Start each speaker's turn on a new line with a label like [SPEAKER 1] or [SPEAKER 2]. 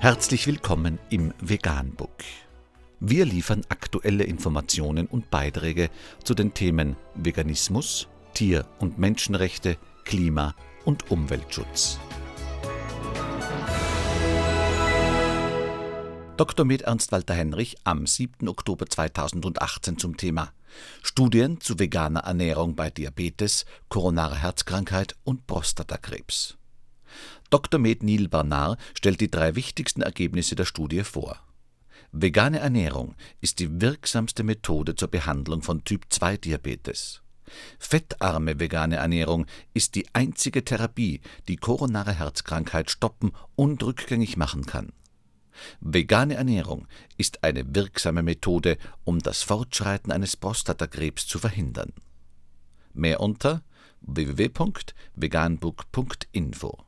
[SPEAKER 1] Herzlich willkommen im Veganbook. Wir liefern aktuelle Informationen und Beiträge zu den Themen Veganismus, Tier- und Menschenrechte, Klima- und Umweltschutz. Dr. Med Ernst Walter Henrich am 7. Oktober 2018 zum Thema Studien zu veganer Ernährung bei Diabetes, koronarer Herzkrankheit und Prostatakrebs. Dr. Med Neil Barnard stellt die drei wichtigsten Ergebnisse der Studie vor. Vegane Ernährung ist die wirksamste Methode zur Behandlung von Typ-2-Diabetes. Fettarme vegane Ernährung ist die einzige Therapie, die koronare Herzkrankheit stoppen und rückgängig machen kann. Vegane Ernährung ist eine wirksame Methode, um das Fortschreiten eines Prostatakrebs zu verhindern. Mehr unter www.veganbook.info.